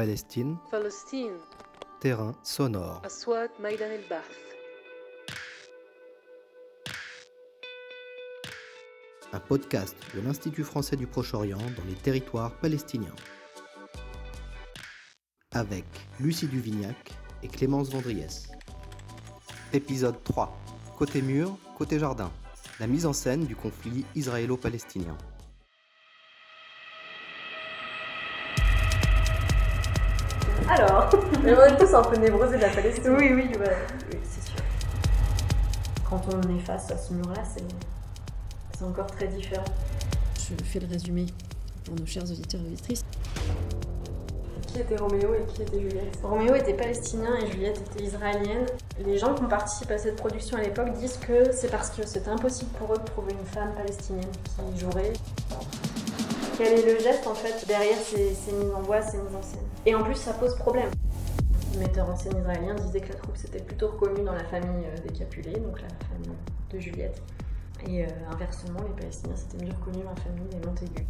Palestine. Terrain sonore. Un podcast de l'Institut français du Proche-Orient dans les territoires palestiniens. Avec Lucie Duvignac et Clémence Vendriès. Épisode 3. Côté mur, côté jardin. La mise en scène du conflit israélo-palestinien. Mais on est tous un peu névrosés de la Palestine. oui, oui, ouais, oui, c'est sûr. Quand on est face à ce mur-là, c'est, c'est encore très différent. Je fais le résumé pour nos chers auditeurs et auditrices. Qui était Roméo et qui était Juliette? Roméo était palestinien et Juliette était israélienne. Les gens qui ont participé à cette production à l'époque disent que c'est parce que c'était impossible pour eux de trouver une femme palestinienne qui jouerait. Quel est le geste en fait derrière ces, ces mises en voix, ces mises en scène? Et en plus, ça pose problème. Metteur en scène israélien disait que la troupe s'était plutôt reconnue dans la famille euh, des Capulets, donc la famille de Juliette. Et euh, inversement, les Palestiniens s'étaient mieux reconnus dans la famille des Montaigu.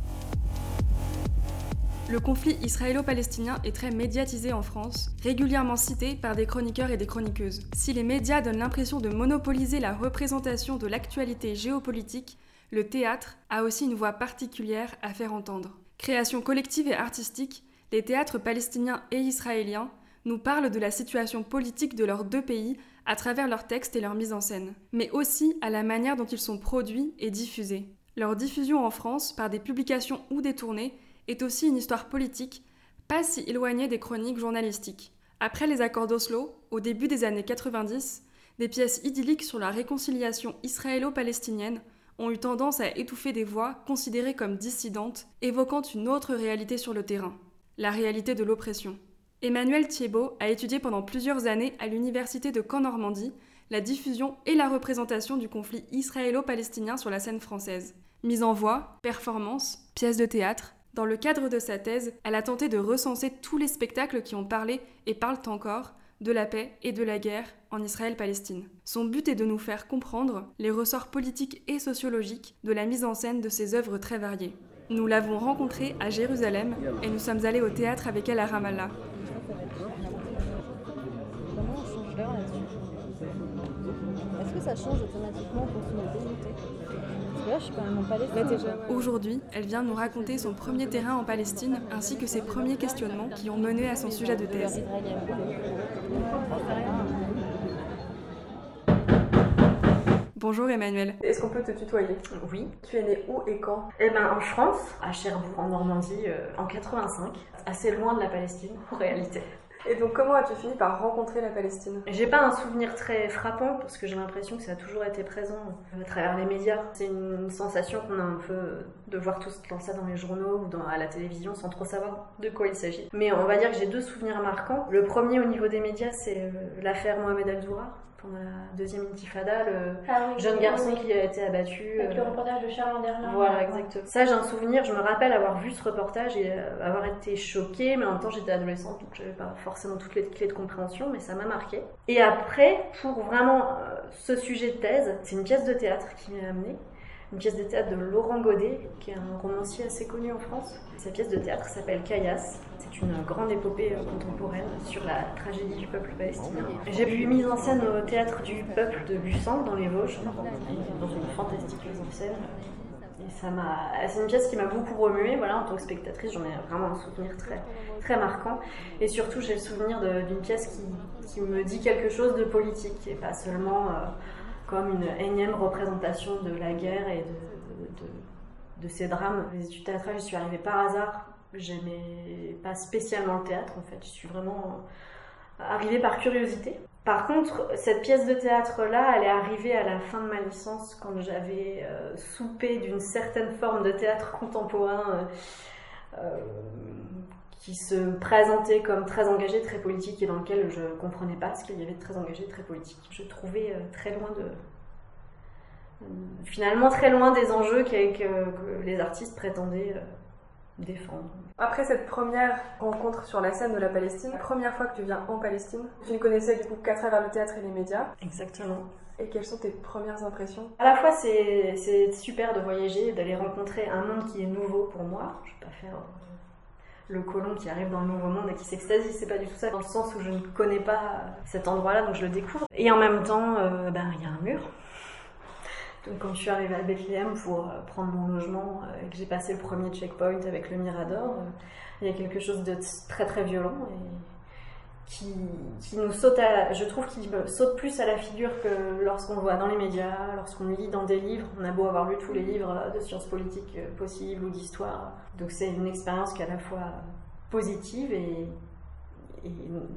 Le conflit israélo-palestinien est très médiatisé en France, régulièrement cité par des chroniqueurs et des chroniqueuses. Si les médias donnent l'impression de monopoliser la représentation de l'actualité géopolitique, le théâtre a aussi une voix particulière à faire entendre. Création collective et artistique, les théâtres palestiniens et israéliens nous parlent de la situation politique de leurs deux pays à travers leurs textes et leur mise en scène, mais aussi à la manière dont ils sont produits et diffusés. Leur diffusion en France par des publications ou des tournées est aussi une histoire politique, pas si éloignée des chroniques journalistiques. Après les accords d'Oslo, au début des années 90, des pièces idylliques sur la réconciliation israélo-palestinienne ont eu tendance à étouffer des voix considérées comme dissidentes, évoquant une autre réalité sur le terrain, la réalité de l'oppression. Emmanuel Thiebaud a étudié pendant plusieurs années à l'université de Caen-Normandie la diffusion et la représentation du conflit israélo-palestinien sur la scène française. Mise en voix, performance, pièces de théâtre, dans le cadre de sa thèse, elle a tenté de recenser tous les spectacles qui ont parlé et parlent encore de la paix et de la guerre en Israël-Palestine. Son but est de nous faire comprendre les ressorts politiques et sociologiques de la mise en scène de ces œuvres très variées. Nous l'avons rencontrée à Jérusalem et nous sommes allés au théâtre avec elle à Ramallah. Comment on change l'heure là-dessus Est-ce que ça change automatiquement en fonction des débutés Parce que là, je suis quand même en Palestine. Aujourd'hui, elle vient nous raconter son premier terrain en Palestine ainsi que ses premiers questionnements qui ont mené à son sujet de thèse. Bonjour Emmanuel. Est-ce qu'on peut te tutoyer? Oui. Tu es né où et quand? Eh ben, en France, à Cherbourg, en Normandie, euh, en 85, assez loin de la Palestine, en réalité. Et donc comment as-tu fini par rencontrer la Palestine? J'ai pas un souvenir très frappant parce que j'ai l'impression que ça a toujours été présent à travers les médias. C'est une sensation qu'on a un peu de voir tout ça dans les journaux ou dans, à la télévision sans trop savoir de quoi il s'agit. Mais on va dire que j'ai deux souvenirs marquants. Le premier au niveau des médias, c'est euh, l'affaire Mohamed Al-Zourar pendant la deuxième intifada, le Ah oui, jeune oui, garçon oui. qui a été abattu. Avec euh, le reportage de Charles Anderlin. Voilà, exactement. Ça, j'ai un souvenir, je me rappelle avoir vu ce reportage et euh, avoir été choquée, mais en même temps, j'étais adolescente, donc j'avais pas forcément toutes les clés de compréhension, mais ça m'a marqué. Et après, pour vraiment euh, ce sujet de thèse, c'est une pièce de théâtre qui m'a amenée. Une pièce de théâtre de Laurent Godet, qui est un romancier assez connu en France. Cette pièce de théâtre s'appelle Caillasse. C'est une grande épopée euh, contemporaine sur la tragédie du peuple palestinien. J'ai vu mise en scène au théâtre du peuple de Busan, dans les Vosges, dans une fantastique mise en scène. Et c'est une pièce qui m'a beaucoup remuée. Voilà, en tant que spectatrice, j'en ai vraiment un souvenir très, très marquant. Et surtout, j'ai le souvenir d'une pièce qui, qui me dit quelque chose de politique et pas seulement euh, comme une énième représentation de la guerre et de, de, ces drames. Les études théâtrales, je suis arrivée par hasard. J'aimais pas spécialement le théâtre en fait. Je suis vraiment arrivée par curiosité. Par contre, cette pièce de théâtre-là, elle est arrivée à la fin de ma licence quand j'avais euh, soupé d'une certaine forme de théâtre contemporain euh, euh, qui se présentait comme très engagé, très politique et dans lequel je comprenais pas ce qu'il y avait de très engagé, très politique. Je trouvais euh, très loin de. euh, finalement, très loin des enjeux que, que- les artistes prétendaient euh, défendre. Après cette première rencontre sur la scène de la Palestine, première fois que tu viens en Palestine, tu ne connaissais du coup qu'à travers le théâtre et les médias. Exactement. Et quelles sont tes premières impressions? À la fois, c'est super de voyager, d'aller rencontrer un monde qui est nouveau pour moi. Je vais pas faire. Le colon qui arrive dans le nouveau monde et qui s'extasie, c'est pas du tout ça, dans le sens où je ne connais pas cet endroit-là, donc je le découvre. Et en même temps, euh, ben, il y a un mur. Donc quand je suis arrivée à Bethléem pour euh, prendre mon logement euh, et que j'ai passé le premier checkpoint avec le Mirador, il y a quelque chose de très très violent qui, qui nous saute à, je trouve qu'il me saute plus à la figure que lorsqu'on le voit dans les médias, lorsqu'on lit dans des livres. On a beau avoir lu tous les livres de sciences politiques euh, possibles ou d'histoire. Donc c'est une expérience qui est à la fois positive et, et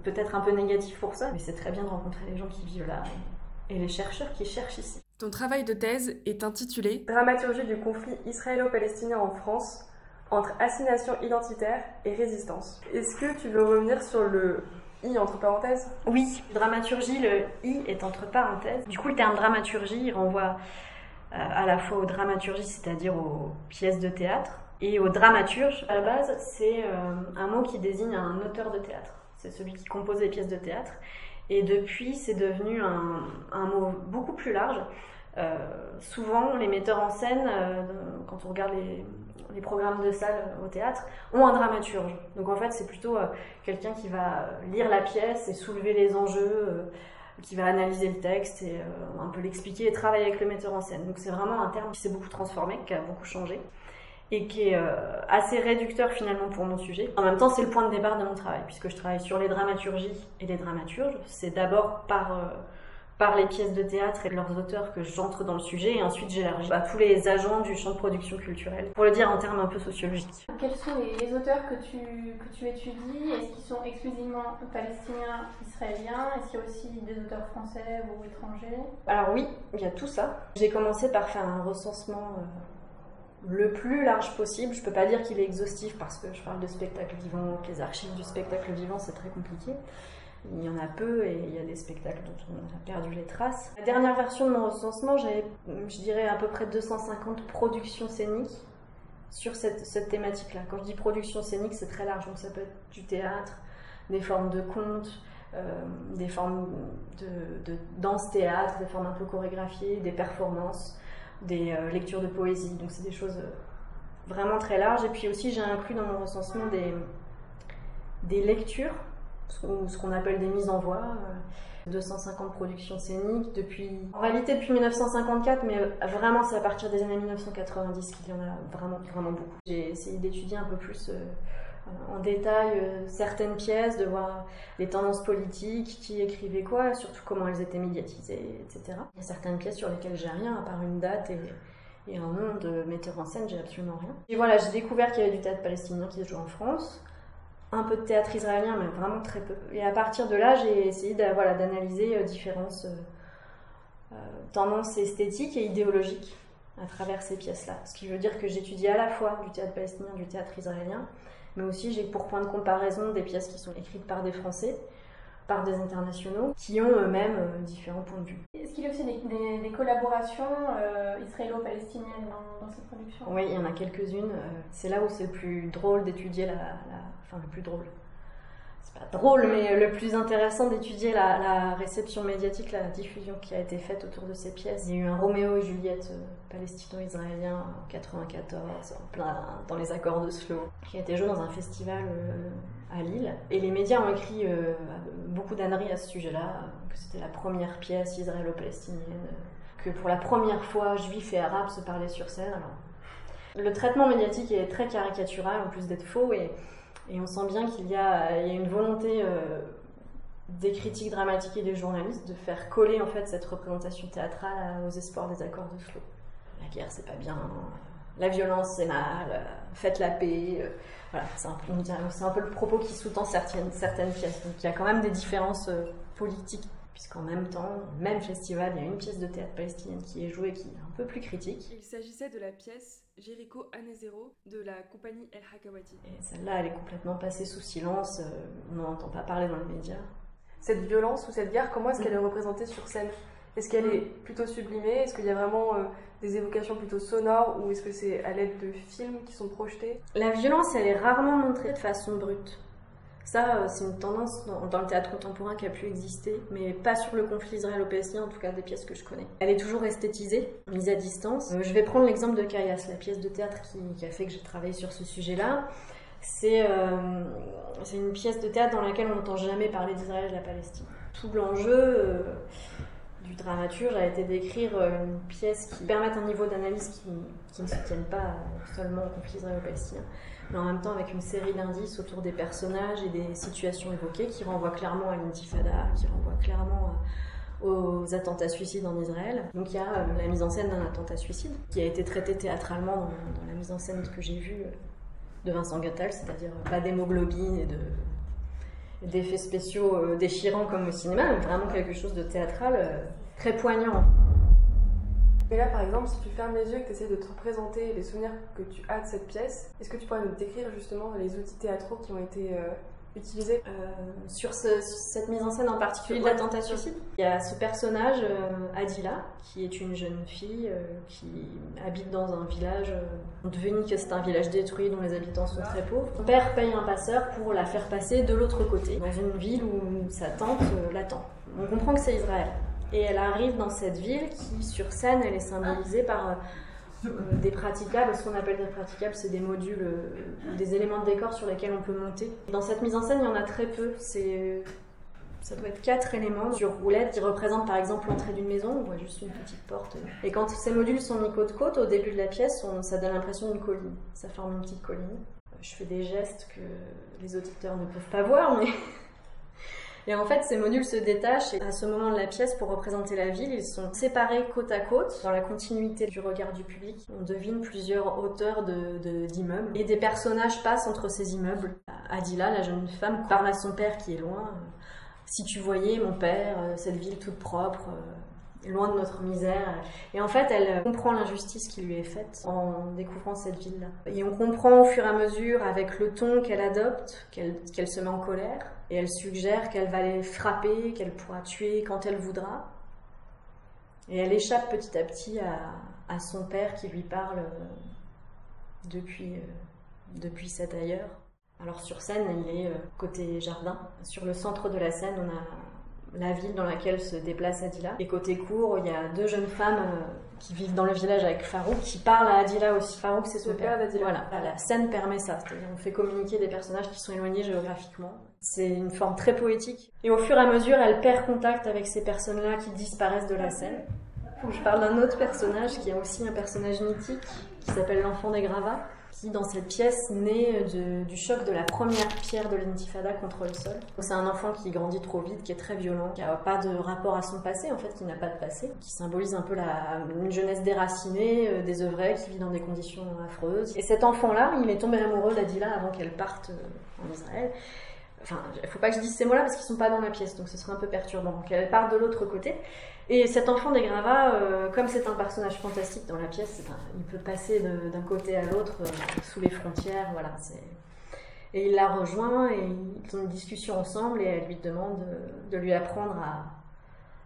peut-être un peu négative pour ça, mais c'est très bien de rencontrer les gens qui vivent là et, et les chercheurs qui cherchent ici. Ton travail de thèse est intitulé Dramaturgie du conflit israélo-palestinien en France entre assignation identitaire et résistance. Est-ce que tu veux revenir sur le I entre parenthèses Oui, dramaturgie, le I est entre parenthèses. Du coup, le terme dramaturgie renvoie euh, à la fois aux dramaturgies, c'est-à-dire aux pièces de théâtre, et au dramaturge. À la base, c'est euh, un mot qui désigne un auteur de théâtre. C'est celui qui compose les pièces de théâtre. Et depuis, c'est devenu un, un, mot beaucoup plus large. Euh, souvent, les metteurs en scène, euh, quand on regarde les, les, programmes de salle au théâtre, ont un dramaturge. Donc en fait, c'est plutôt euh, quelqu'un qui va lire la pièce et soulever les enjeux, euh, qui va analyser le texte et euh, un peu l'expliquer et travailler avec le metteur en scène. Donc c'est vraiment un terme qui s'est beaucoup transformé, qui a beaucoup changé et qui est euh, assez réducteur finalement pour mon sujet. En même temps, c'est le point de départ de mon travail, puisque je travaille sur les dramaturgies et les dramaturges. C'est d'abord par, euh, par les pièces de théâtre et leurs auteurs que j'entre dans le sujet, et ensuite j'élargis à tous les agents du champ de production culturelle, pour le dire en termes un peu sociologiques. Quels sont les, les auteurs que tu, que tu étudies? Est-ce qu'ils sont exclusivement palestiniens, israéliens? Est-ce qu'il y a aussi des auteurs français ou étrangers? Alors oui, il y a tout ça. J'ai commencé par faire un recensement... Euh, le plus large possible. Je peux pas dire qu'il est exhaustif parce que je parle de spectacle vivant, que les archives du spectacle vivant c'est très compliqué. Il y en a peu et il y a des spectacles dont on a perdu les traces. La dernière version de mon recensement, j'avais, je dirais, à peu près 250 productions scéniques sur cette, cette thématique-là. Quand je dis production scénique, c'est très large. Donc ça peut être du théâtre, des formes de contes, euh, des formes de, danse-théâtre, des formes un peu chorégraphiées, des performances des euh, lectures de poésie. Donc c'est des choses euh, vraiment très larges. Et puis aussi j'ai inclus dans mon recensement des, des lectures, ou ce qu'on appelle des mises en voix. Euh, 250 productions scéniques depuis, en réalité depuis 1954, mais vraiment c'est à partir des années 1990 qu'il y en a vraiment, vraiment beaucoup. J'ai essayé d'étudier un peu plus euh, en détail euh, certaines pièces, de voir les tendances politiques, qui écrivait quoi, surtout comment elles étaient médiatisées, etc. Il y a certaines pièces sur lesquelles j'ai rien, à part une date et, et un nom de metteur en scène, j'ai absolument rien. Et voilà, j'ai découvert qu'il y avait du théâtre palestinien qui se joue en France, un peu de théâtre israélien, mais vraiment très peu. Et à partir de là, j'ai essayé d'analyser euh, différentes euh, tendances esthétiques et idéologiques à travers ces pièces-là. Ce qui veut dire que j'étudie à la fois du théâtre palestinien, du théâtre israélien, mais aussi j'ai pour point de comparaison des pièces qui sont écrites par des Français, par des internationaux, qui ont eux-mêmes euh, différents points de vue. Est-ce qu'il y a aussi des, des, des collaborations euh, israélo-palestiniennes dans, dans, ces productions? Oui, il y en a quelques-unes. Euh, c'est là où c'est le plus drôle d'étudier la, la... Enfin, le plus drôle. C'est pas drôle, mais le plus intéressant d'étudier la, réception médiatique, la diffusion qui a été faite autour de ces pièces. Il y a eu un Roméo et Juliette euh, palestino-israélien en 94, en plein dans les accords de Slow, qui a été joué dans un festival euh, à Lille. Et les médias ont écrit euh, beaucoup d'âneries à ce sujet-là, que c'était la première pièce israélo-palestinienne, que pour la première fois, juifs et arabes se parlaient sur scène. Le traitement médiatique est très caricatural, en plus d'être faux, et, et, on sent bien qu'il y, a une volonté euh, des critiques dramatiques et des journalistes de faire coller en fait cette représentation théâtrale aux espoirs des accords de Slow. La guerre, c'est pas bien, la violence, c'est mal, faites la paix. Voilà, c'est un, peu le propos qui sous-tend certaines, certaines pièces. Donc il y a quand même des différences euh, politiques, puisqu'en même temps, même festival, il y a une pièce de théâtre palestinienne qui est jouée qui peu plus critique. Il s'agissait de la pièce Jéricho année zéro de la compagnie El Hakawati. Et celle-là, elle est complètement passée sous silence, euh, on n'en entend pas parler dans les médias. Cette violence ou cette guerre, comment est-ce qu'elle est représentée sur scène? Est-ce qu'elle est plutôt sublimée? Est-ce qu'il y a vraiment euh, des évocations plutôt sonores ou est-ce que c'est à l'aide de films qui sont projetés? La violence, elle est rarement montrée de façon brute. Ça, c'est une tendance dans, le théâtre contemporain qui a pu exister, mais pas sur le conflit israélo-palestinien, en tout cas des pièces que je connais. Elle est toujours esthétisée, mise à distance. Euh, je vais prendre l'exemple de Kayas, la pièce de théâtre qui, a fait que j'ai travaillé sur ce sujet-là. C'est euh, c'est une pièce de théâtre dans laquelle on n'entend jamais parler d'Israël et de la Palestine. Tout l'enjeu euh, du dramaturge a été d'écrire euh, une pièce qui permette un niveau d'analyse qui, qui ne se tienne pas seulement au conflit israélo-palestinien, mais en même temps avec une série d'indices autour des personnages et des situations évoquées qui renvoient clairement à l'intifada, qui renvoient clairement à- aux attentats suicides en Israël. Donc il y a euh, la mise en scène d'un attentat suicide qui a été traité théâtralement dans, la mise en scène que j'ai vue euh, de Vincent Gattal, c'est-à-dire pas d'hémoglobine et de et d'effets spéciaux euh, déchirants comme au cinéma, mais vraiment quelque chose de théâtral euh, très poignant. Mais là, par exemple, si tu fermes les yeux et que tu essaies de te représenter les souvenirs que tu as de cette pièce, est-ce que tu pourrais nous décrire justement les outils théâtraux qui ont été euh, utilisés? Euh, sur, ce- sur cette mise en scène en particulier de l'attentat suicide, il y a ce personnage, euh, Adila, qui est une jeune fille qui habite dans un village. on devine que c'est un village détruit dont les habitants sont très pauvres. Son père paye un passeur pour la faire passer de l'autre côté, dans une ville où sa tante l'attend. On comprend que c'est Israël. Et elle arrive dans cette ville qui, sur scène, elle est symbolisée par euh, euh, des praticables. Ce qu'on appelle des praticables, c'est des modules, euh, des éléments de décor sur lesquels on peut monter. Dans cette mise en scène, il y en a très peu. C'est ça doit être quatre éléments sur roulette qui représentent par exemple l'entrée d'une maison. On voit juste une petite porte. Et quand ces modules sont mis côte côte, au début de la pièce, ça donne l'impression d'une colline. Ça forme une petite colline. Je fais des gestes que les auditeurs ne peuvent pas voir, mais et en fait, ces modules se détachent et à ce moment de la pièce, pour représenter la ville, ils sont séparés côte à côte dans la continuité du regard du public. On devine plusieurs hauteurs de- de- d'immeubles et des personnages passent entre ces immeubles. Adila, la jeune femme, parle à son père qui est loin. Si tu voyais mon père, euh, cette ville toute propre, euh, loin de notre misère. Et en fait, elle euh, comprend l'injustice qui lui est faite en découvrant cette ville-là. Et on comprend au fur et à mesure, avec le ton qu'elle adopte, qu'elle se met en colère. Et elle suggère qu'elle va les frapper, qu'elle pourra tuer quand elle voudra. Et elle échappe petit à petit à, son père qui lui parle euh, depuis, euh, depuis cet ailleurs. Alors sur scène, il est côté jardin. Sur le centre de la scène, on a la ville dans laquelle se déplace Adila. Et côté cour, il y a deux jeunes femmes euh, qui vivent dans le village avec Farouk, qui parlent à Adila aussi. Farouk, c'est son Le père d'Adila. Voilà, la scène permet ça. C'est-à-dire, on fait communiquer des personnages qui sont éloignés géographiquement. C'est une forme très poétique. Et au fur et à mesure, elle perd contact avec ces personnes-là qui disparaissent de la scène. Je parle d'un autre personnage qui est aussi un personnage mythique, qui s'appelle l'enfant des gravats, qui dans cette pièce naît du choc de la première pierre de l'intifada contre le sol. C'est un enfant qui grandit trop vite, qui est très violent, qui n'a pas de rapport à son passé, en fait, qui n'a pas de passé, qui symbolise un peu la, une jeunesse déracinée, euh, désœuvrée, qui vit dans des conditions affreuses. Et cet enfant-là, il est tombé amoureux d'Adila avant qu'elle parte euh, en Israël. Enfin, il faut pas que je dise ces mots-là parce qu'ils sont pas dans la pièce, donc ce serait un peu perturbant. Qu'elle parte de l'autre côté. Et cet enfant des gravats, euh, comme c'est un personnage fantastique dans la pièce, c'est un- il peut passer d'un côté à l'autre, euh, sous les frontières, voilà. Et il la rejoint et ils ont une discussion ensemble et elle lui demande de lui apprendre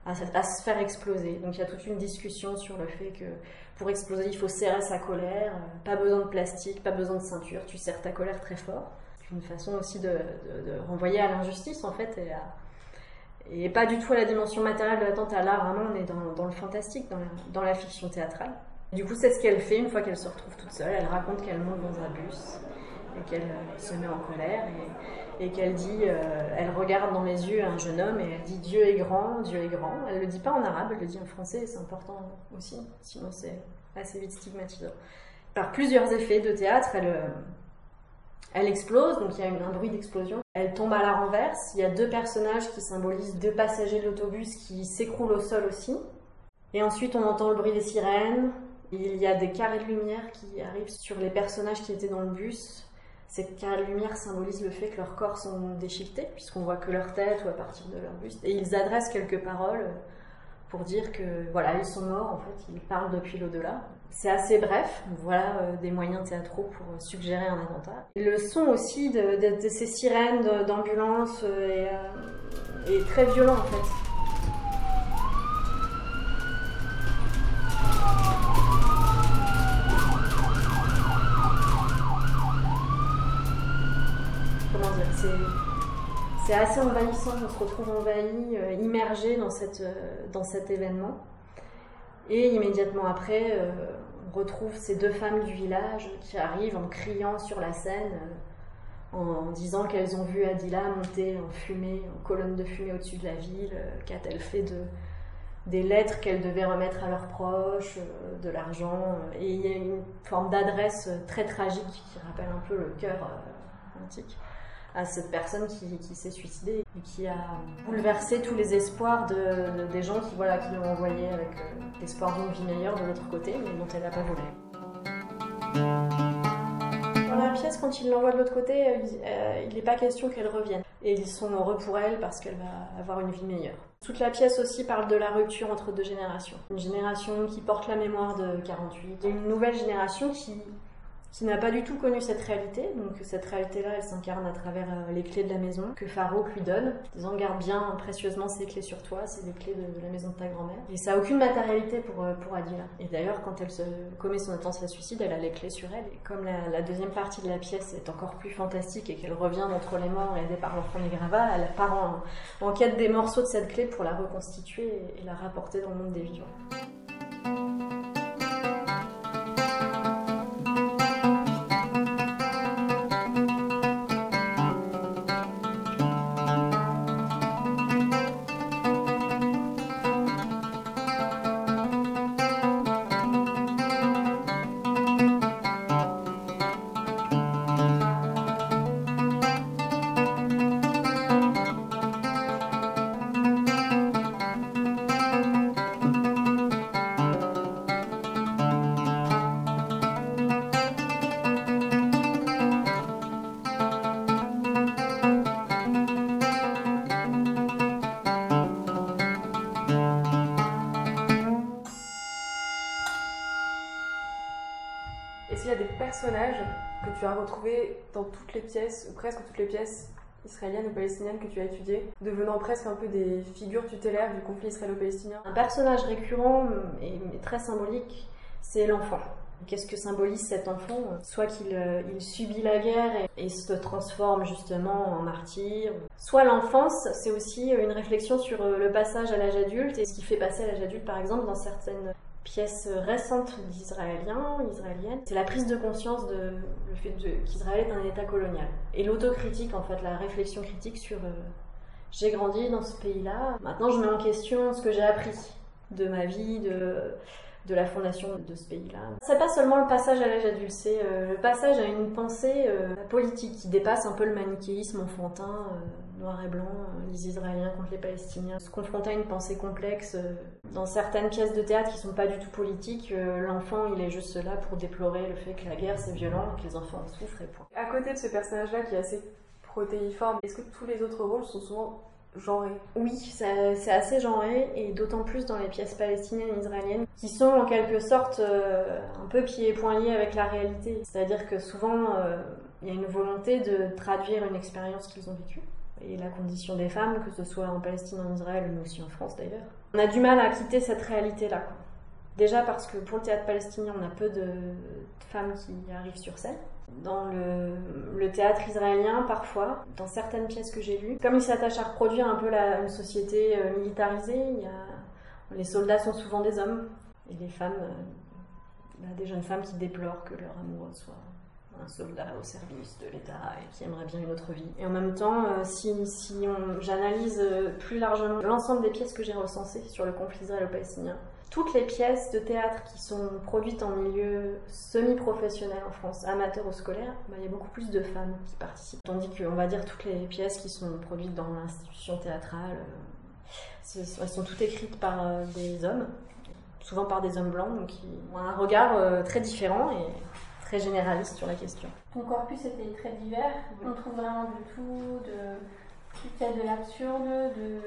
à, se- faire exploser. Donc il y a toute une discussion sur le fait que pour exploser, il faut serrer sa colère, euh, pas besoin de plastique, pas besoin de ceinture, tu serres ta colère très fort. C'est une façon aussi de- de renvoyer à l'injustice en fait et, à- et pas du tout à la dimension matérielle de l'attentat. Là, vraiment, on est dans, le fantastique, dans la, fiction théâtrale. Du coup, c'est ce qu'elle fait une fois qu'elle se retrouve toute seule. Elle raconte qu'elle monte dans un bus et qu'elle euh, se met en colère et, et qu'elle dit, euh, elle regarde dans les yeux un jeune homme et elle dit Dieu est grand, Dieu est grand. Elle le dit pas en arabe, elle le dit en français et c'est important aussi, sinon c'est assez vite stigmatisant. Par plusieurs effets de théâtre, elle, euh, elle explose, donc il y a un bruit d'explosion. Elle tombe à la renverse. Il y a deux personnages qui symbolisent deux passagers de l'autobus qui s'écroulent au sol aussi. Et ensuite, on entend le bruit des sirènes. Il y a des carrés de lumière qui arrivent sur les personnages qui étaient dans le bus. Ces carrés de lumière symbolisent le fait que leurs corps sont déchiquetés, puisqu'on voit que leur tête ou à partir de leur buste. Et ils adressent quelques paroles pour dire que voilà, ils sont morts, en fait, ils parlent depuis l'au-delà. C'est assez bref, voilà euh, des moyens théâtraux pour euh, suggérer un attentat. Le son aussi de, ces sirènes d'ambulance est, euh, très violent en fait. C'est, assez envahissant, on se retrouve envahi, immergé dans cet événement. Et immédiatement après, euh, on retrouve ces deux femmes du village qui arrivent en criant sur la scène. euh, en disant qu'elles ont vu Adila monter en fumée, en colonne de fumée au-dessus de la ville, euh, qu'a-t-elle fait de, des lettres qu'elles devaient remettre à leurs proches, de l'argent. Et il y a une forme d'adresse très tragique qui rappelle un peu le cœur antique à cette personne qui, s'est suicidée et qui a bouleversé tous les espoirs de, de- des gens qui, voilà, qui l'ont envoyée avec euh, l'espoir d'une vie meilleure de l'autre côté, mais dont elle n'a pas voulu. Dans la pièce, quand il l'envoie de l'autre côté, euh, il- euh, n'est pas question qu'elle revienne. Et ils sont heureux pour elle parce qu'elle va avoir une vie meilleure. Toute la pièce aussi parle de la rupture entre deux générations. Une génération qui porte la mémoire de 48 et une nouvelle génération qui, qui n'a pas du tout connu cette réalité. Donc cette réalité-là, elle s'incarne à travers euh, les clés de la maison que Farouk lui donne, disant garde bien précieusement ces clés sur toi, c'est les clés de, de la maison de ta grand-mère. Et ça a aucune matérialité pour, euh, pour Adila. Et d'ailleurs, quand elle se commet son attentat suicide, elle a les clés sur elle. Et comme la, deuxième partie de la pièce est encore plus fantastique et qu'elle revient d'entre les morts aidée par l'enfant des gravats, elle part en, quête des morceaux de cette clé pour la reconstituer et la rapporter dans le monde des vivants. Tu as retrouvés dans toutes les pièces, ou presque toutes les pièces israéliennes ou palestiniennes que tu as étudiées, devenant presque un peu des figures tutélaires du conflit israélo-palestinien Un personnage récurrent et très symbolique, c'est l'enfant. Qu'est-ce que symbolise cet enfant? Soit qu'il euh, subit la guerre et, et se transforme justement en martyr. Soit l'enfance, c'est aussi une réflexion sur euh, le passage à l'âge adulte et ce qui fait passer à l'âge adulte, par exemple, dans certaines pièces récentes d'Israéliens, israéliennes. C'est la prise de conscience de le fait qu'Israël est un État colonial. Et l'autocritique, en fait, la réflexion critique sur euh, j'ai grandi dans ce pays-là, maintenant je mets en question ce que j'ai appris de ma vie, de, de la fondation de ce pays-là. C'est pas seulement le passage à l'âge adulte, c'est euh, le passage à une pensée euh, politique qui dépasse un peu le manichéisme enfantin, noir et blanc, les Israéliens contre les Palestiniens. Se confronter à une pensée complexe, euh, dans certaines pièces de théâtre qui sont pas du tout politiques, euh, l'enfant il est juste là pour déplorer le fait que la guerre c'est violent, que les enfants en souffrent et point. À côté de ce personnage-là qui est assez protéiforme, est-ce que tous les autres rôles sont souvent genrés? Oui, c'est assez genré, et d'autant plus dans les pièces palestiniennes et israéliennes, qui sont en quelque sorte euh, un peu pieds et poings liés avec la réalité. C'est-à-dire que souvent, euh, il y a une volonté de traduire une expérience qu'ils ont vécue. Et la condition des femmes, que ce soit en Palestine, en Israël, mais aussi en France d'ailleurs. On a du mal à quitter cette réalité-là. Déjà parce que pour le théâtre palestinien, on a peu de, femmes qui arrivent sur scène. Dans le, théâtre israélien, parfois, dans certaines pièces que j'ai lues, comme il s'attache à reproduire un peu la, une société euh, militarisée, les soldats sont souvent des hommes, et les femmes, euh, des jeunes femmes qui déplorent que leur amoureux soit un soldat au service de l'État et qui aimerait bien une autre vie. Et en même temps, euh, si, si on- j'analyse euh, plus largement l'ensemble des pièces que j'ai recensées sur le conflit israélo-palestinien, toutes les pièces de théâtre qui sont produites en milieu semi-professionnel en France, amateur ou scolaire, bah, il y a beaucoup plus de femmes qui participent. Tandis qu'on va dire toutes les pièces qui sont produites dans l'institution théâtrale, euh, elles sont toutes écrites par des hommes, souvent par des hommes blancs, donc qui ont un regard très différent et très généraliste sur la question. Ton corpus était très divers. On trouve vraiment de tout, de peut-être de l'absurde, de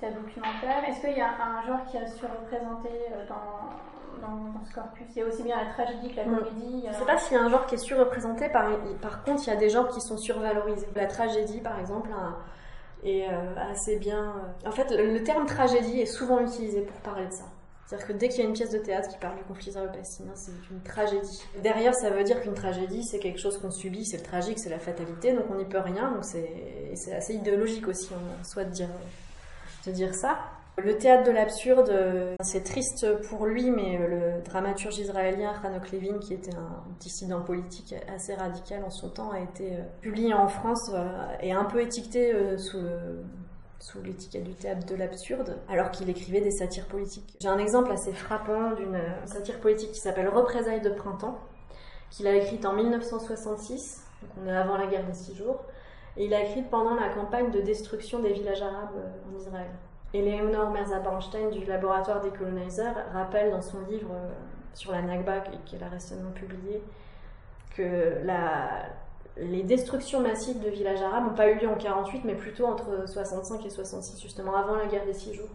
ta documentaire. Est-ce qu'il y a un genre qui a surreprésenté euh, dans, dans, dans ce corpus? Il y a aussi bien la tragédie que la comédie. il y a- Je sais pas s'il y a un genre qui est surreprésenté, par, par contre, il y a des genres qui sont survalorisés. La tragédie, par exemple, est euh, assez bien. euh, En fait, le terme tragédie est souvent utilisé pour parler de ça. C'est-à-dire que dès qu'il y a une pièce de théâtre qui parle du conflit israélo-palestinien, c'est une tragédie. Derrière, ça veut dire qu'une tragédie, c'est quelque chose qu'on subit, c'est le tragique, c'est la fatalité, donc on n'y peut rien. Donc c'est assez idéologique aussi en soi de dire, de dire ça. Le théâtre de l'absurde, euh, c'est triste pour lui, mais euh, le dramaturge israélien Hanok Levin, qui était un dissident politique assez radical en son temps, a été euh, publié en France et un peu étiqueté sous sous l'étiquette du théâtre de l'absurde, alors qu'il écrivait des satires politiques. J'ai un exemple assez frappant d'une satire politique qui s'appelle Représailles de printemps, qu'il a écrite en 1966, donc on est avant la guerre des six jours, et il a écrite pendant la campagne de destruction des villages arabes en Israël. Eleonore Merza-Bernstein du laboratoire des colonizers rappelle dans son livre euh, sur la Nakba, qu'elle a récemment publié, que les destructions massives de villages arabes n'ont pas eu lieu en 48, mais plutôt entre 65 et 66, justement avant la guerre des six jours.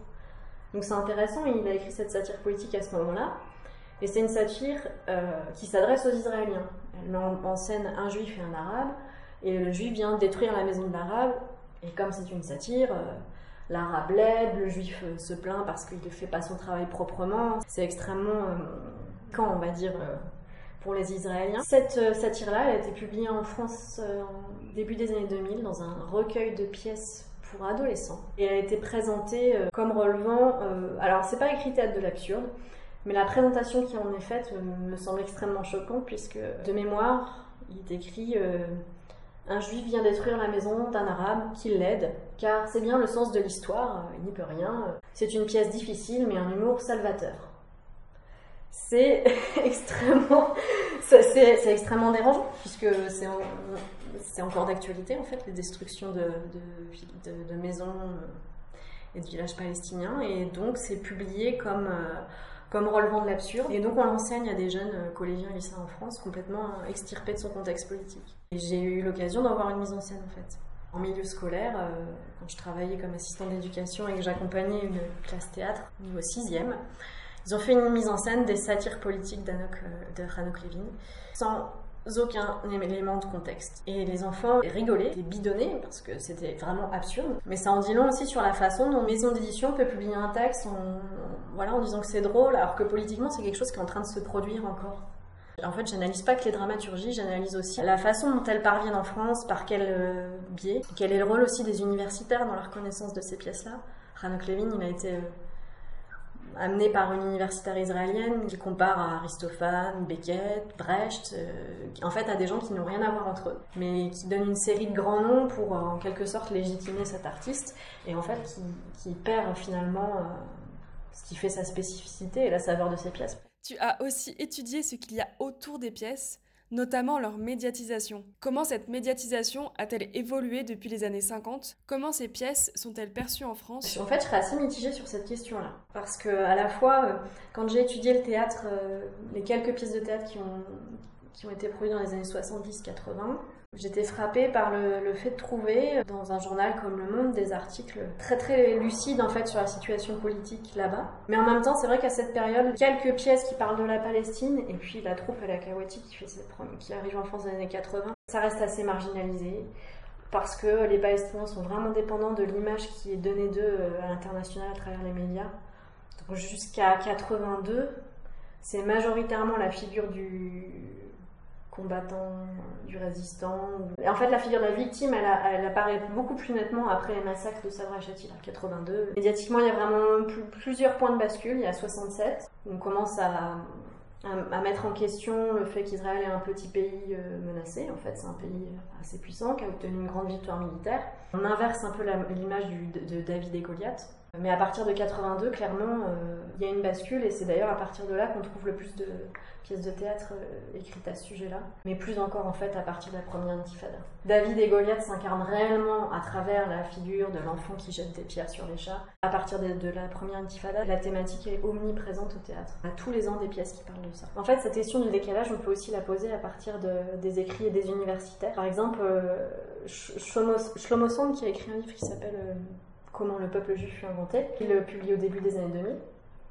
Donc c'est intéressant, il a écrit cette satire politique à ce moment-là, et c'est une satire euh, qui s'adresse aux Israéliens. Elle met en scène un juif et un arabe, et le juif vient détruire la maison de l'arabe, et comme c'est une satire, euh, l'arabe l'aide, le juif euh, se plaint parce qu'il ne fait pas son travail proprement. C'est extrêmement quand on va dire pour les Israéliens. Cette satire-là, elle a été publiée en France en début des années 2000 dans un recueil de pièces pour adolescents. Et a été présentée comme relevant, alors c'est pas écrit théâtre de l'absurde, mais la présentation qui en est faite me semble extrêmement choquante puisque de mémoire, il décrit un juif vient détruire la maison d'un arabe qui l'aide, car c'est bien le sens de l'histoire, il n'y peut rien. C'est une pièce difficile, mais un humour salvateur. C'est extrêmement, c'est extrêmement dérangeant, puisque c'est encore d'actualité, en fait, les destructions de, de, maisons et de villages palestiniens, et donc c'est publié comme euh, comme relevant de l'absurde. Et donc on l'enseigne à des jeunes euh, collégiens et lycéens en France, complètement euh, extirpés de son contexte politique. Et j'ai eu l'occasion d'en voir une mise en scène en fait. En milieu scolaire, euh, quand je travaillais comme assistante d'éducation et que j'accompagnais une classe théâtre, niveau 6e, ils ont fait une mise en scène des satires politiques de Hanok Levin, sans aucun élément de contexte. Et les enfants rigolaient, et bidonnaient, parce que c'était vraiment absurde. Mais ça en dit long aussi sur la façon dont maison d'édition peut publier un texte en, voilà, en disant que c'est drôle, alors que politiquement c'est quelque chose qui est en train de se produire encore. En fait, j'analyse pas que les dramaturgies, j'analyse aussi la façon dont elles parviennent en France, par quel euh, biais, quel est le rôle aussi des universitaires dans la reconnaissance de ces pièces-là. Ranok Levin, il a été euh, amené par une universitaire israélienne qui compare à Aristophane, Beckett, Brecht, euh, en fait à des gens qui n'ont rien à voir entre eux, mais qui donnent une série de grands noms pour euh, en quelque sorte légitimer cet artiste, et en fait qui, perd finalement euh, ce qui fait sa spécificité et la saveur de ses pièces. Tu as aussi étudié ce qu'il y a autour des pièces, notamment leur médiatisation. Comment cette médiatisation a-t-elle évolué depuis les années 50 Comment ces pièces sont-elles perçues en France? En fait, je serais assez mitigée sur cette question-là. Parce que, à la fois, euh, quand j'ai étudié le théâtre, euh, les quelques pièces de théâtre qui ont, qui ont été produites dans les années 70-80, J'étais frappée par le, fait de trouver dans un journal comme Le Monde des articles très très lucides en fait sur la situation politique là-bas. Mais en même temps, c'est vrai qu'à cette période, quelques pièces qui parlent de la Palestine et puis la troupe à la Kawati qui, qui arrive en France dans les années 80, ça reste assez marginalisé parce que les Palestiniens sont vraiment dépendants de l'image qui est donnée d'eux euh, à l'international à travers les médias. Jusqu'à 82, c'est majoritairement la figure du combattant, du résistant. Et en fait, la figure de la victime, elle, apparaît beaucoup plus nettement après les massacres de Sabra Chatil en 82. Médiatiquement, il y a vraiment plusieurs points de bascule. Il y a 67, on commence à, mettre en question le fait qu'Israël est un petit pays euh, menacé. En fait, c'est un pays assez puissant qui a obtenu une grande victoire militaire. On inverse un peu l'image de David et Goliath. Mais à partir de 82, clairement, euh, il y a une bascule et c'est d'ailleurs à partir de là qu'on trouve le plus de pièces de théâtre euh, écrites à ce sujet-là. Mais plus encore en fait à partir de la première intifada. David et Goliath s'incarnent réellement à travers la figure de l'enfant qui jette des pierres sur les chats. À partir de, la première intifada, la thématique est omniprésente au théâtre. À tous les ans des pièces qui parlent de ça. En fait, cette question du décalage, on peut aussi la poser à partir de, des écrits et des universitaires. Par exemple, euh, Sand qui a écrit un livre qui s'appelle Comment le peuple juif fut inventé. Il le publie au début des années 2000.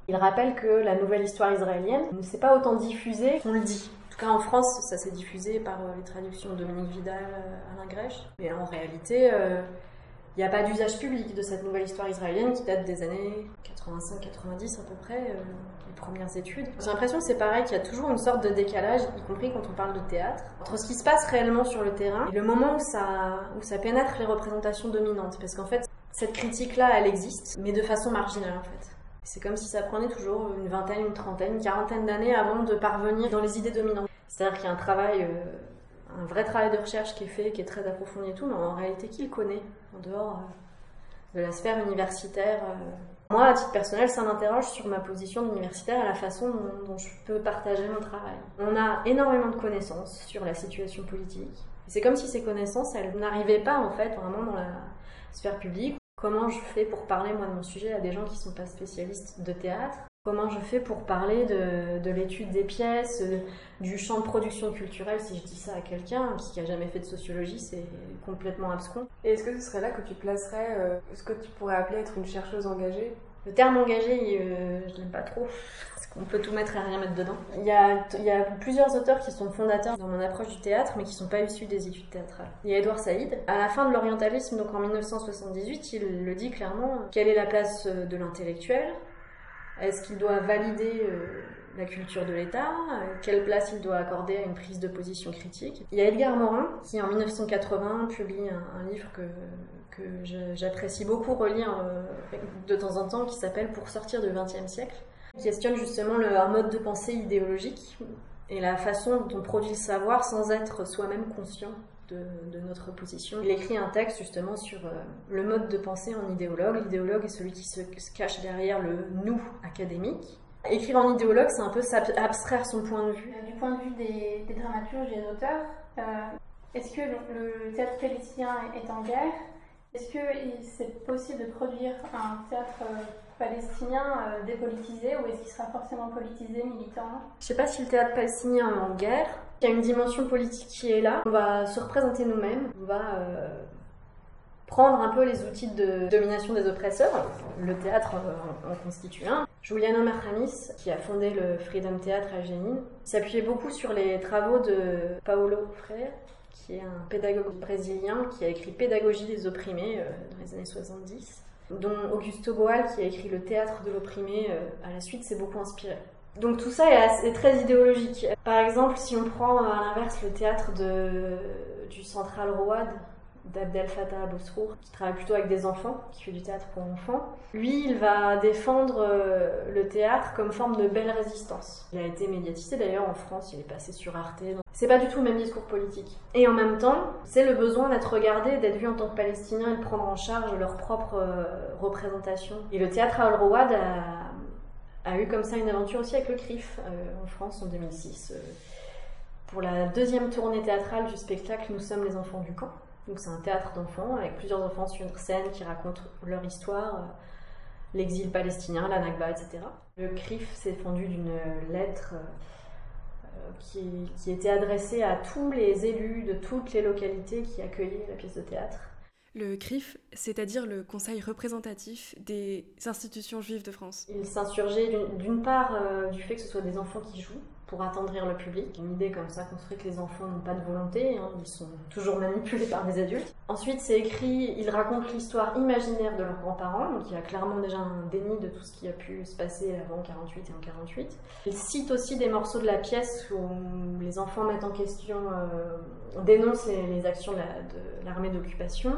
Il rappelle que la nouvelle histoire israélienne ne s'est pas autant diffusée qu'on le dit. En tout cas, en France, ça s'est diffusé par euh, les traductions de Dominique Vidal, euh, Alain Grèche. Mais en réalité, euh, il n'y a pas d'usage public de cette nouvelle histoire israélienne qui date des années 85-90 à peu près, les premières études. J'ai l'impression que c'est pareil, qu'il y a toujours une sorte de décalage, y compris quand on parle de théâtre, entre ce qui se passe réellement sur le terrain et le moment où ça, où ça pénètre les représentations dominantes. Parce qu'en fait, Cette critique-là, elle existe, mais de façon marginale en fait. C'est comme si ça prenait toujours une vingtaine, une trentaine, une quarantaine d'années avant de parvenir dans les idées dominantes. C'est-à-dire qu'il y a un travail, euh, un vrai travail de recherche qui est fait, qui est très approfondi et tout, mais en réalité, qui le connaît en dehors euh, de la sphère universitaire euh. Moi, à titre personnel, ça m'interroge sur ma position d'universitaire et la façon dont, dont je peux partager mon travail. On a énormément de connaissances sur la situation politique. C'est comme si ces connaissances, elles n'arrivaient pas en fait vraiment dans la sphère publique. Comment je fais pour parler moi de mon sujet à des gens qui ne sont pas spécialistes de théâtre? Comment je fais pour parler de, de l'étude des pièces, euh, du champ de production culturelle Si je dis ça à quelqu'un qui n'a jamais fait de sociologie, c'est complètement abscon. Et est-ce que ce serait là que tu placerais euh, ce que tu pourrais appeler être une chercheuse engagée? Le terme engagé, euh, je n'aime pas trop, parce qu'on peut tout mettre et rien mettre dedans. Il y, a, plusieurs auteurs qui sont fondateurs dans mon approche du théâtre, mais qui ne sont pas issus des études théâtrales. Il y a Édouard Saïd. À la fin de l'orientalisme, donc en 1978, il le dit clairement, quelle est la place de l'intellectuel? Est-ce qu'il doit valider euh, la culture de l'État? Quelle place il doit accorder à une prise de position critique? Il y a Edgar Morin qui, en 1980, publie un livre que, que j'apprécie beaucoup relire euh, de temps en temps, qui s'appelle Pour sortir du XXe siècle. Il questionne justement un mode de pensée idéologique et la façon dont on produit le savoir sans être soi-même conscient de, notre position. Il écrit un texte justement sur euh, le mode de pensée en idéologue. L'idéologue est celui qui se, cache derrière le nous académique. Écrire en idéologue, c'est un peu abstraire son point de vue. Du point de vue des, dramaturges et des auteurs, euh, est-ce que le, le théâtre palestinien est en guerre? Est-ce que c'est possible de produire un théâtre euh, palestinien euh, dépolitisé ou est-ce qu'il sera forcément politisé, militant Je sais pas si le théâtre palestinien est en guerre. Il y a une dimension politique qui est là. On va se représenter nous-mêmes. On va euh, prendre un peu les outils de domination des oppresseurs. Le théâtre en, constitue un. Juliano Marranis, qui a fondé le Freedom Theatre à Génine, s'appuyait beaucoup sur les travaux de Paulo Freire, qui est un pédagogue brésilien qui a écrit Pédagogie des opprimés euh, dans les années 70 dont Augusto Boal, qui a écrit Le théâtre de l'opprimé, euh, à la suite, s'est beaucoup inspiré. Donc tout ça est, très idéologique. Par exemple, si on prend à l'inverse le théâtre du Central Road d'Abdel Fattah Bosrour, qui travaille plutôt avec des enfants, qui fait du théâtre pour enfants, lui, il va défendre euh, le théâtre comme forme de belle résistance. Il a été médiatisé d'ailleurs en France, il est passé sur Arte. C'est pas du tout le même discours politique. Et en même temps, c'est le besoin d'être regardé, d'être vu en tant que Palestinien et de prendre en charge leur propre euh, représentation. Et le théâtre à Al-Rawad a, eu comme ça une aventure aussi avec le CRIF euh, en France en 2006. Euh, pour la deuxième tournée théâtrale du spectacle Nous sommes les enfants du camp. Donc c'est un théâtre d'enfants avec plusieurs enfants sur une scène qui racontent leur histoire, euh, l'exil palestinien, la Nakba, etc. Le CRIF s'est fendu d'une lettre euh, qui, qui, était adressée à tous les élus de toutes les localités qui accueillaient la pièce de théâtre. Le CRIF, c'est-à-dire le Conseil représentatif des institutions juives de France. Il s'insurgeait d'une part euh, du fait que ce soit des enfants qui jouent, pour attendrir le public. Une idée comme ça construite que les enfants n'ont pas de volonté, hein, ils sont toujours manipulés par des adultes. Ensuite, c'est écrit, ils racontent l'histoire imaginaire de leurs grands-parents, donc il y a clairement déjà un déni de tout ce qui a pu se passer avant 48 et en 48. Ils citent aussi des morceaux de la pièce où les enfants mettent en question, euh, dénoncent les, les, actions de l'armée d'occupation.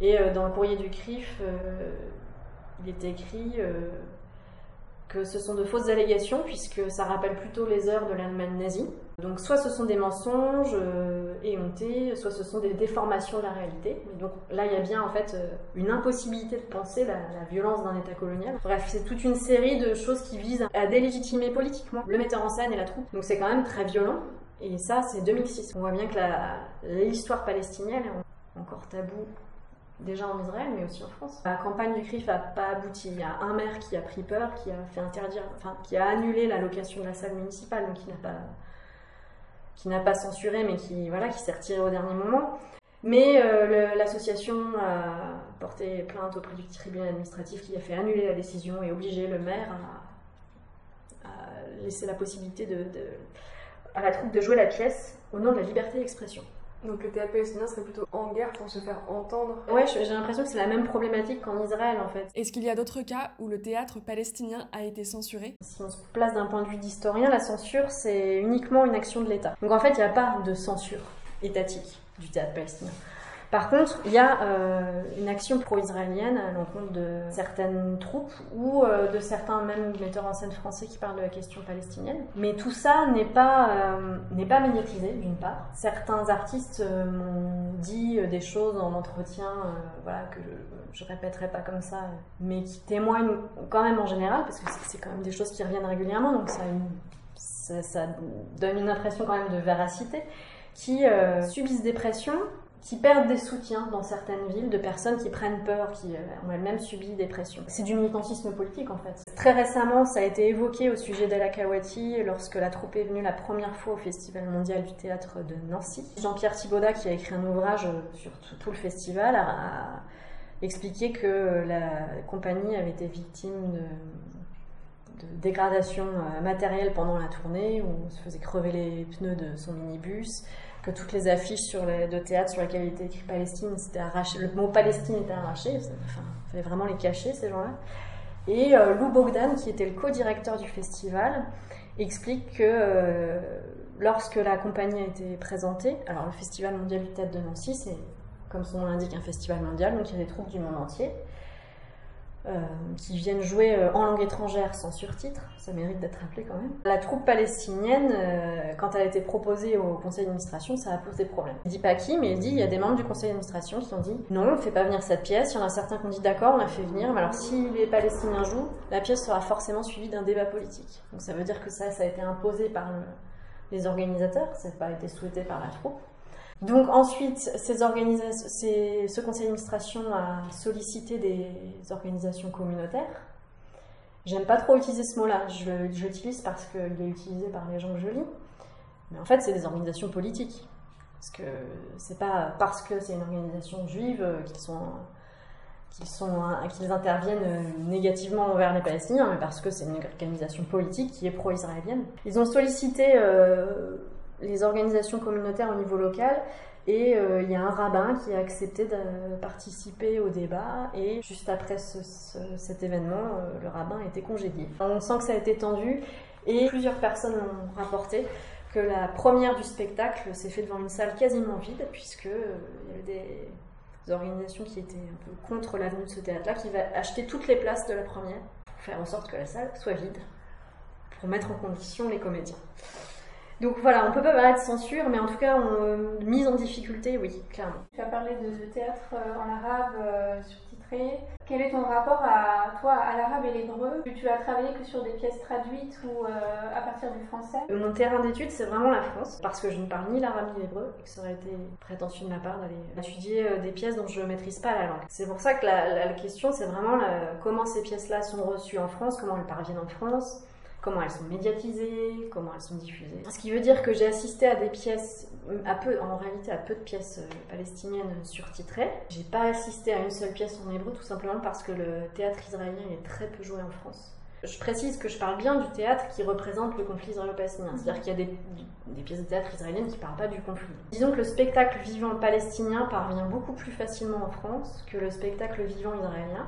Et euh, dans le courrier du CRIF, euh, il est écrit ce sont de fausses allégations puisque ça rappelle plutôt les heures de l'Allemagne nazie. Donc soit ce sont des mensonges euh, éhontés, soit ce sont des déformations de la réalité. Mais donc là il y a bien en fait euh, une impossibilité de penser la, violence d'un État colonial. Bref, c'est toute une série de choses qui visent à délégitimer politiquement le metteur en scène et la troupe. Donc c'est quand même très violent. Et ça c'est 2006. On voit bien que l'histoire palestinienne est encore tabou déjà en Israël, mais aussi en France. La campagne du CRIF n'a pas abouti. Il y a un maire qui a pris peur, qui a fait interdire, enfin, qui a annulé la location de la salle municipale, donc qui n'a pas, qui n'a pas censuré, mais qui, voilà, qui s'est retiré au dernier moment. Mais euh, l'association a porté plainte auprès du tribunal administratif qui a fait annuler la décision et obliger le maire à, laisser la possibilité de, à la troupe de jouer la pièce au nom de la liberté d'expression. Donc le théâtre palestinien serait plutôt en guerre pour se faire entendre Ouais, j'ai l'impression que c'est la même problématique qu'en Israël en fait. Est-ce qu'il y a d'autres cas où le théâtre palestinien a été censuré? Si on se place d'un point de vue d'historien, la censure c'est uniquement une action de l'État. Donc en fait, il n'y a pas de censure étatique du théâtre palestinien. Par contre, il y a euh, une action pro-israélienne à l'encontre de certaines troupes ou euh, de certains même metteurs en scène français qui parlent de la question palestinienne. Mais tout ça n'est pas, euh, pas médiatisé, d'une part. Certains artistes m'ont dit des choses en entretien, voilà, que je, je répéterai pas comme ça, mais qui témoignent quand même en général, parce que c'est quand même des choses qui reviennent régulièrement, donc ça, donne une impression quand même de véracité, qui subissent des pressions qui perdent des soutiens dans certaines villes de personnes qui prennent peur, qui euh, ont elles-mêmes subi des pressions. C'est du militantisme politique en fait. Très récemment, ça a été évoqué au sujet d'El Kawati lorsque la troupe est venue la première fois au Festival mondial du théâtre de Nancy. Jean-Pierre Thibaudat, qui a écrit un ouvrage sur tout, le festival, a, a expliqué que la compagnie avait été victime de, de dégradation euh, matérielle pendant la tournée, où on se faisait crever les pneus de son minibus, que toutes les affiches sur les, de théâtre sur lesquelles il était écrit Palestine, c'était arraché, le mot Palestine était arraché, enfin, il fallait vraiment les cacher ces gens-là. Et euh, Lou Bogdan, qui était le co-directeur du festival, explique que euh, lorsque la compagnie a été présentée, alors le Festival mondial du théâtre de Nancy, c'est comme son nom l'indique un festival mondial, donc il y a des troupes du monde entier. Euh, qui viennent jouer euh, en langue étrangère sans surtitres, ça mérite d'être rappelé quand même. La troupe palestinienne, euh, quand elle a été proposée au conseil d'administration, ça a posé problème. Il dit pas qui, mais il dit il y a des membres du conseil d'administration qui ont dit non, on ne fait pas venir cette pièce. Il y en a certains qui ont dit d'accord, on la fait venir, mais alors si les Palestiniens jouent, la pièce sera forcément suivie d'un débat politique. Donc ça veut dire que ça, ça a été imposé par le- les organisateurs, ça n'a pas été souhaité par la troupe. Donc ensuite, ce conseil d'administration a sollicité des organisations communautaires. J'aime pas trop utiliser ce mot-là, je l'utilise parce qu'il est utilisé par les gens que je lis. Mais en fait, c'est des organisations politiques. Parce que c'est pas parce que c'est une organisation juive qu'ils sont qu'ils sont qu'ils interviennent négativement envers les Palestiniens, mais parce que c'est une organisation politique qui est pro-israélienne. Ils ont sollicité euh, les organisations communautaires au niveau local et euh, il y a un rabbin qui a accepté de participer au débat et juste après ce- ce- cet événement, euh, le rabbin a été congédié. On sent que ça a été tendu et plusieurs personnes ont rapporté que la première du spectacle s'est fait devant une salle quasiment vide puisque euh, il y avait des des organisations qui étaient un peu contre l'avenue de ce théâtre-là, qui va acheter toutes les places de la première pour faire en sorte que la salle soit vide, pour mettre en condition les comédiens. Donc voilà, on peut pas parler de censure, mais en tout cas, on, euh, mise en difficulté, oui, clairement. Tu as parlé de, théâtre euh, en arabe euh, surtitré. Quel est ton rapport à toi, à l'arabe et l'hébreu? Tu- as travaillé que sur des pièces traduites ou euh, à partir du français? Mon terrain d'étude, c'est vraiment la France, parce que je ne parle ni l'arabe ni l'hébreu, et que ça aurait été prétentieux de ma part d'aller étudier des pièces dont je ne maîtrise pas la langue. C'est pour ça que la, la- la question, c'est vraiment la- comment ces pièces-là sont reçues en France, comment elles parviennent en France, comment elles sont médiatisées, comment elles sont diffusées. Ce qui veut dire que j'ai assisté à des pièces, à peu, en réalité à peu de pièces euh, palestiniennes surtitrées. J'ai pas assisté à une seule pièce en hébreu, tout simplement parce que le théâtre israélien est très peu joué en France. Je précise que je parle bien du théâtre qui représente le conflit israélo-palestinien. C'est-à-dire qu'il y a des, des pièces de théâtre israéliennes qui ne parlent pas du conflit. Disons que le spectacle vivant palestinien parvient beaucoup plus facilement en France que le spectacle vivant israélien.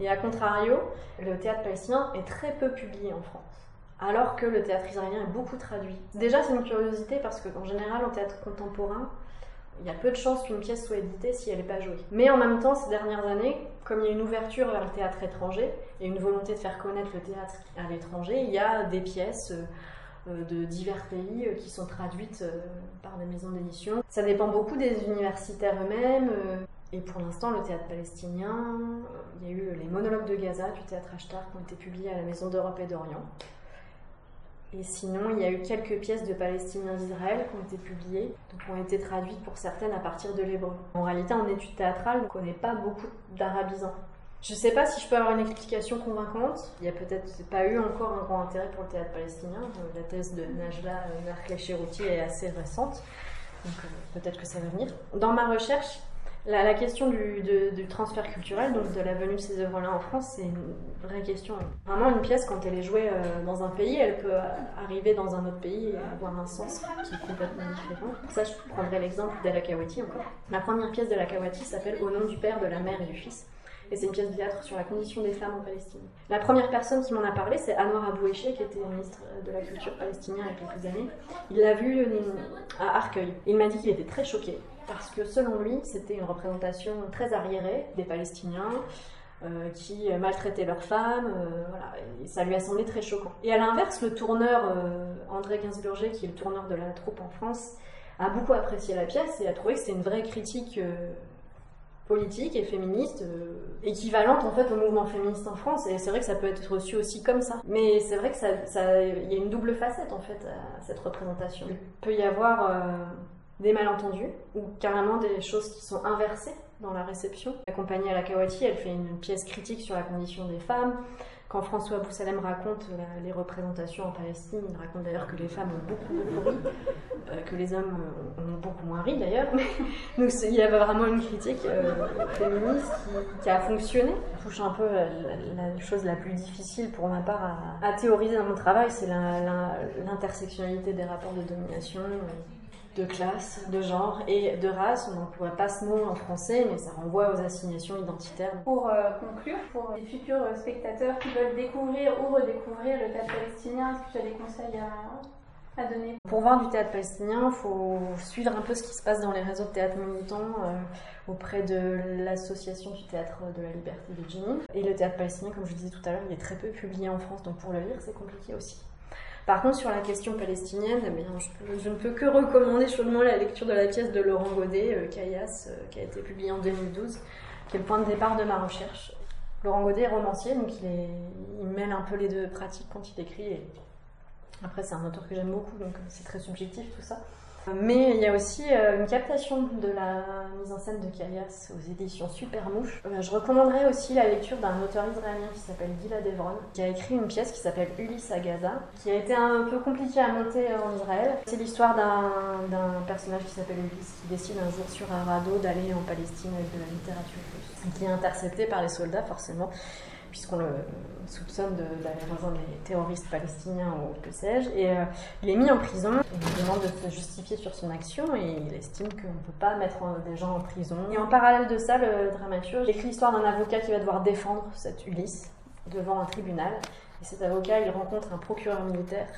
Et à contrario, le théâtre palestinien est très peu publié en France. Alors que le théâtre israélien est beaucoup traduit. Déjà, c'est une curiosité parce qu'en général, en théâtre contemporain, il y a peu de chances qu'une pièce soit éditée si elle n'est pas jouée. Mais en même temps, ces dernières années, comme il y a une ouverture vers le théâtre étranger et une volonté de faire connaître le théâtre à l'étranger, il y a des pièces euh, euh, de divers pays euh, qui sont traduites par des maisons d'édition. Ça dépend beaucoup des universitaires eux-mêmes. et pour l'instant, le théâtre palestinien, il y a eu les monologues de Gaza du théâtre Ashtar qui ont été publiés à la Maison d'Europe et d'Orient. Et sinon, il y a eu quelques pièces de Palestiniens d'Israël qui ont été publiées, donc ont été traduites pour certaines à partir de l'hébreu. En réalité, en études théâtrales, on ne connaît pas beaucoup d'arabisants. Je ne sais pas si je peux avoir une explication convaincante. Il n'y a peut-être pas eu encore un grand intérêt pour le théâtre palestinien. La thèse de Najla Narkle-Cherouti est assez récente, donc euh, peut-être que ça va venir. Dans ma recherche, la, question du, transfert culturel, donc de la venue de ces œuvres-là en France, c'est une vraie question. Vraiment, une pièce, quand elle est jouée euh, dans un pays, elle peut arriver dans un autre pays et avoir un sens qui est complètement différent. Ça, je prendrai l'exemple d'El Kawati encore. La première pièce de la Kawati s'appelle Au nom du Père, de la Mère et du Fils. Et c'est une pièce de théâtre sur la condition des femmes en Palestine. La première personne qui m'en a parlé, c'est Anwar Abouéché, qui était ministre de la Culture palestinien il y a quelques années. Il l'a vu euh, à Arcueil. Il m'a dit qu'il était très choqué parce que selon lui, c'était une représentation très arriérée des Palestiniens. euh, qui maltraitaient leurs femmes, euh, voilà, et ça lui a semblé très choquant. Et à l'inverse, le tourneur euh, André Gainsbourger, qui est le tourneur de la troupe en France, a beaucoup apprécié la pièce et a trouvé que c'était une vraie critique politique et féministe, équivalente en fait au mouvement féministe en France. Et c'est vrai que ça peut être reçu aussi comme ça. Mais c'est vrai que ça, il y a une double facette en fait à cette représentation. Il peut y avoir des malentendus ou carrément des choses qui sont inversées dans la réception. La compagnie elle fait une pièce critique sur la condition des femmes. Quand François Boussalem raconte les représentations en Palestine, il raconte d'ailleurs que les femmes ont beaucoup, beaucoup ri, euh, que les hommes ont beaucoup moins ri d'ailleurs. Donc il y avait vraiment une critique euh, féministe qui, a fonctionné. Ça touche un peu euh, la, chose la plus difficile pour ma part à, théoriser dans mon travail, c'est l'intersectionnalité des rapports de domination. De classe, de genre et de race. On n'emploie pas ce mot en français, mais ça renvoie aux assignations identitaires. Pour euh, conclure, pour les futurs euh, spectateurs qui veulent découvrir ou redécouvrir le théâtre palestinien, est-ce que tu as des conseils à, à donner? Pour voir du théâtre palestinien, il faut suivre un peu ce qui se passe dans les réseaux de théâtre militant euh, auprès de l'association du théâtre de la liberté de Jenin. Et le théâtre palestinien, comme je disais tout à l'heure, il est très peu publié en France, donc pour le lire, c'est compliqué aussi. Par contre, sur la question palestinienne, eh je, ne peux que recommander chaudement la lecture de la pièce de Laurent Godet, euh, Caillasse, euh, qui a été publiée en 2012, qui est le point de départ de ma recherche. Laurent Godet est romancier, donc il, mêle un peu les deux pratiques quand il écrit. Après, c'est un auteur que j'aime beaucoup, donc euh, c'est très subjectif tout ça. Mais il y a aussi euh, une captation de la mise en scène de Caillasse aux éditions Super Mouche. Euh, Je recommanderais aussi la lecture d'un auteur israélien qui s'appelle Gilad Evron, qui a écrit une pièce qui s'appelle Ulysse à Gaza, qui a été un peu compliquée à monter euh, en Israël. C'est l'histoire d'un d'un personnage qui s'appelle Ulysse qui décide un jour sur un radeau d'aller en Palestine avec de la littérature russe, qui est intercepté par les soldats forcément puisqu'on le soupçonne d'aller rejoindre les terroristes palestiniens ou que sais-je. Et euh, il est mis en prison, on lui demande de se justifier sur son action et il estime qu'on ne peut pas mettre des gens en prison. Et en parallèle de ça, le dramaturge écrit l'histoire d'un avocat qui va devoir défendre cet Ulysse devant un tribunal. Et cet avocat, il rencontre un procureur militaire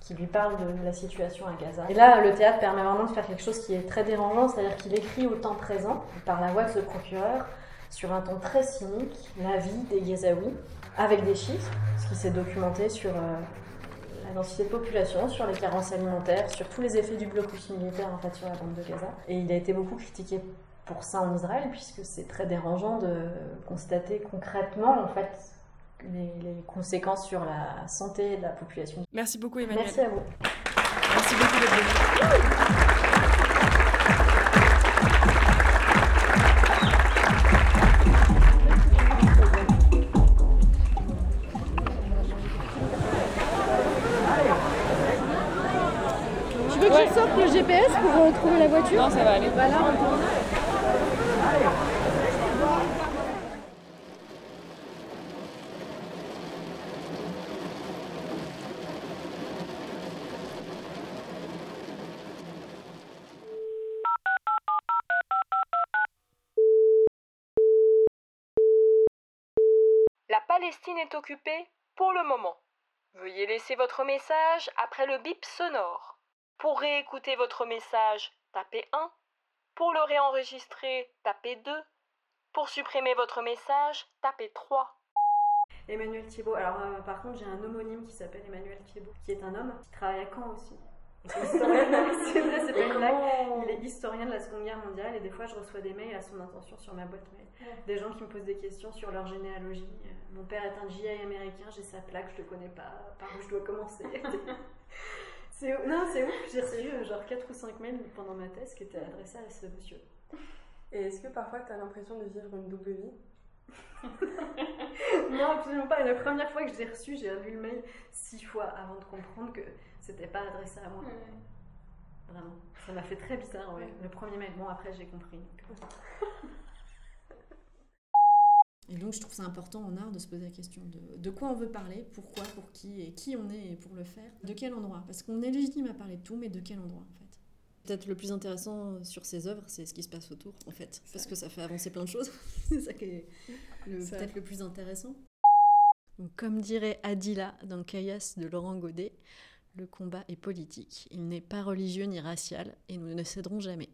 qui lui parle de la situation à Gaza. Et là, le théâtre permet vraiment de faire quelque chose qui est très dérangeant, c'est-à-dire qu'il écrit au temps présent, par la voix de ce procureur, sur un ton très cynique, la vie des Gazaouis, avec des chiffres, ce qui s'est documenté sur euh, la densité de population, sur les carences alimentaires, sur tous les effets du blocus militaire en fait sur la bande de Gaza. Et il a été beaucoup critiqué pour ça en Israël, puisque c'est très dérangeant de constater concrètement en fait les, les conséquences sur la santé de la population. Merci beaucoup Emmanuel. Merci à vous. Merci beaucoup d'être venu. Ça va aller. Voilà. La Palestine est occupée pour le moment. Veuillez laisser votre message après le bip sonore. Pour réécouter votre message, tapez 1. Pour le réenregistrer, tapez 2. Pour supprimer votre message, tapez 3. Emmanuel Thiebaud. Alors, euh, par contre, j'ai un homonyme qui s'appelle Emmanuel Thiebaud, qui est un homme qui travaille à Caen aussi. Et c'est historien. c'est vrai, c'est pas une blague. Il est historien de la Seconde Guerre mondiale et des fois, je reçois des mails à son intention sur ma boîte mail. Des gens qui me posent des questions sur leur généalogie. Euh, Mon père est un GI américain, j'ai sa plaque, je le connais pas. Par où je dois commencer. Non, c'est ouf. J'ai reçu euh, genre 4 ou 5 mails pendant ma thèse qui étaient adressés à ce monsieur. Et est-ce que parfois tu as l'impression de vivre une double vie? Non, absolument pas. Et la première fois que je l'ai reçu, j'ai lu le mail six fois avant de comprendre que c'était pas adressé à moi. Vraiment. Ça m'a fait très bizarre, ouais. Le premier mail. Bon, après, j'ai compris. Et donc je trouve ça important en art de se poser la question de, de quoi on veut parler, pourquoi, pour qui, et qui on est et pour le faire, de quel endroit? Parce qu'on est légitime à parler de tout, mais de quel endroit en fait? Peut-être le plus intéressant sur ces œuvres, c'est ce qui se passe autour en fait, parce que ça fait avancer plein de choses. c'est ça qui est peut-être le plus intéressant. Donc, comme dirait Adila dans Caillasse de Laurent Godet, le combat est politique. Il n'est pas religieux ni racial et nous ne céderons jamais.